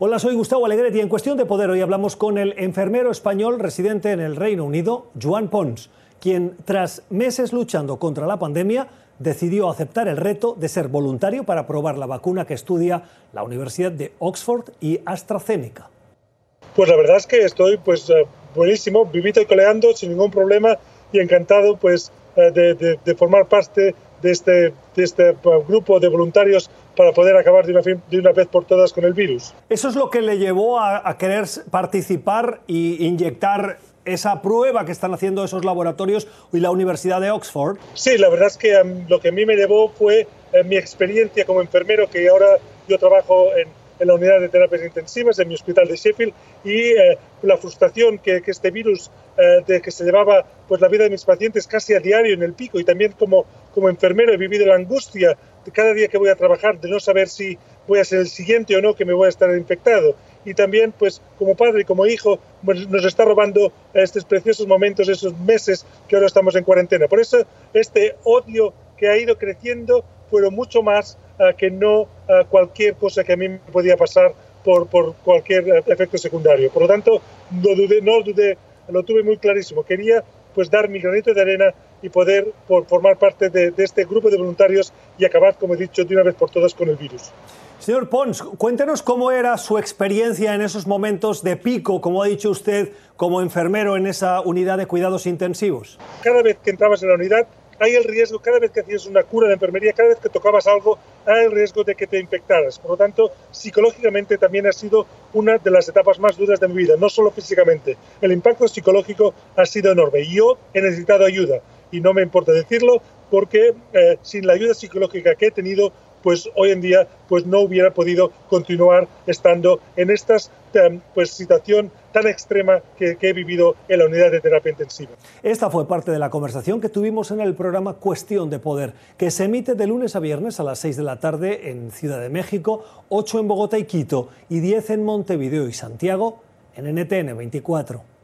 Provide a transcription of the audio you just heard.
Hola, soy Gustavo Alegret y en Cuestión de Poder hoy hablamos con el enfermero español residente en el Reino Unido, Joan Pons, quien tras meses luchando contra la pandemia decidió aceptar el reto de ser voluntario para probar la vacuna que estudia la Universidad de Oxford y AstraZeneca. Pues la verdad es que estoy pues eh, buenísimo, vivito y coleando sin ningún problema y encantado pues eh, de, de formar parte de este, de este grupo de voluntarios para poder acabar de una, de una, vez por todas con el virus. ¿Eso es lo que le llevó a, a querer participar y inyectar esa prueba que están haciendo esos laboratorios y la Universidad de Oxford? Sí, la verdad es que um, lo que a mí me llevó fue eh, mi experiencia como enfermero, que ahora yo trabajo en, en la unidad de terapias intensivas en mi hospital de Sheffield y eh, la frustración que, que este virus eh, de que se llevaba pues la vida de mis pacientes casi a diario en el pico y también como, como enfermero he vivido la angustia de cada día que voy a trabajar de no saber si voy a ser el siguiente o no que me voy a estar infectado y también pues como padre y como hijo pues, nos está robando estos preciosos momentos, esos meses que ahora estamos en cuarentena. Por eso este odio que ha ido creciendo fueron mucho más que no cualquier cosa que a mí me podía pasar por, por cualquier uh, efecto secundario. Por lo tanto, no dudé, no dudé, lo tuve muy clarísimo. Quería pues dar mi granito de arena y poder por, formar parte de, de este grupo de voluntarios y acabar, como he dicho, de una vez por todas con el virus. Señor Pons, cuéntenos cómo era su experiencia en esos momentos de pico, como ha dicho usted, como enfermero en esa unidad de cuidados intensivos. Cada vez que entrabas en la unidad hay el riesgo, cada vez que hacías una cura de enfermería, cada vez que tocabas algo, hay el riesgo de que te infectaras. Por lo tanto, psicológicamente también ha sido una de las etapas más duras de mi vida, no solo físicamente. El impacto psicológico ha sido enorme y yo he necesitado ayuda. Y no me importa decirlo porque eh, sin la ayuda psicológica que he tenido, pues hoy en día pues no hubiera podido continuar estando en esta pues, situación tan extrema que, que, he vivido en la unidad de terapia intensiva. Esta fue parte de la conversación que tuvimos en el programa Cuestión de Poder, que se emite de lunes a viernes a las 6 de la tarde en Ciudad de México, 8 en Bogotá y Quito y 10 en Montevideo y Santiago en NTN 24.